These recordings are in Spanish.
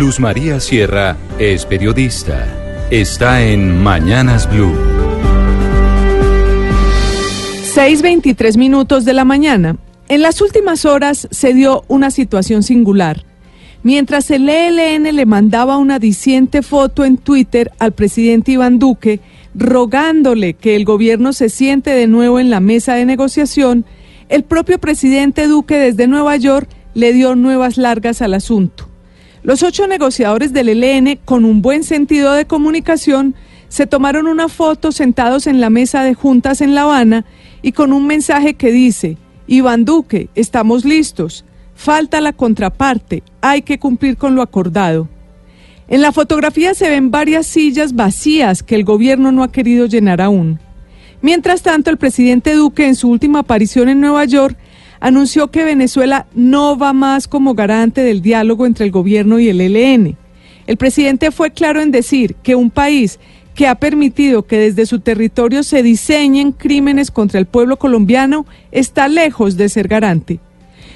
Luz María Sierra es periodista. Está en Mañanas Blue. 6.23 minutos de la mañana. En las últimas horas se dio una situación singular. Mientras el ELN le mandaba una diciente foto en Twitter al presidente Iván Duque, rogándole que el gobierno se siente de nuevo en la mesa de negociación, el propio presidente Duque desde Nueva York le dio nuevas largas al asunto. Los ocho negociadores del ELN, con un buen sentido de comunicación, se tomaron una foto sentados en la mesa de juntas en La Habana y con un mensaje que dice, Iván Duque, estamos listos, falta la contraparte, hay que cumplir con lo acordado. En la fotografía se ven varias sillas vacías que el gobierno no ha querido llenar aún. Mientras tanto, el presidente Duque, en su última aparición en Nueva York, anunció que Venezuela no va más como garante del diálogo entre el gobierno y el ELN. El presidente fue claro en decir que un país que ha permitido que desde su territorio se diseñen crímenes contra el pueblo colombiano está lejos de ser garante.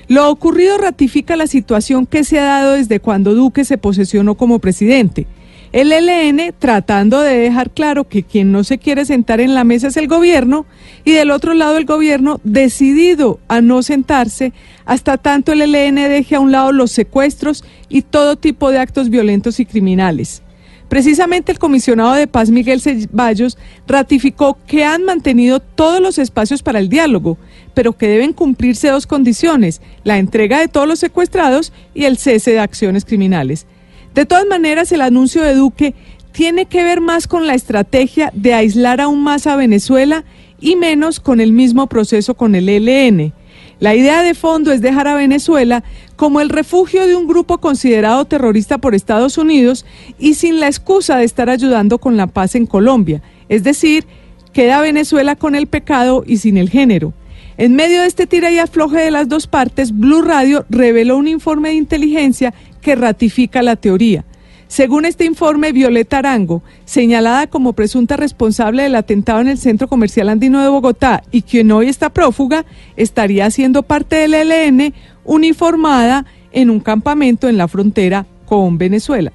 Lo ocurrido ratifica la situación que se ha dado desde cuando Duque se posesionó como presidente. El ELN tratando de dejar claro que quien no se quiere sentar en la mesa es el gobierno y del otro lado el gobierno decidido a no sentarse hasta tanto el ELN deje a un lado los secuestros y todo tipo de actos violentos y criminales. Precisamente el comisionado de paz Miguel Ceballos ratificó que han mantenido todos los espacios para el diálogo, pero que deben cumplirse dos condiciones, la entrega de todos los secuestrados y el cese de acciones criminales. De todas maneras, el anuncio de Duque tiene que ver más con la estrategia de aislar aún más a Venezuela y menos con el mismo proceso con el ELN. La idea de fondo es dejar a Venezuela como el refugio de un grupo considerado terrorista por Estados Unidos y sin la excusa de estar ayudando con la paz en Colombia. Es decir, queda Venezuela con el pecado y sin el género. En medio de este tira y afloje de las dos partes, Blue Radio reveló un informe de inteligencia que ratifica la teoría. Según este informe, Violeta Arango, señalada como presunta responsable del atentado en el Centro Comercial Andino de Bogotá y quien hoy está prófuga, estaría siendo parte del ELN uniformada en un campamento en la frontera con Venezuela.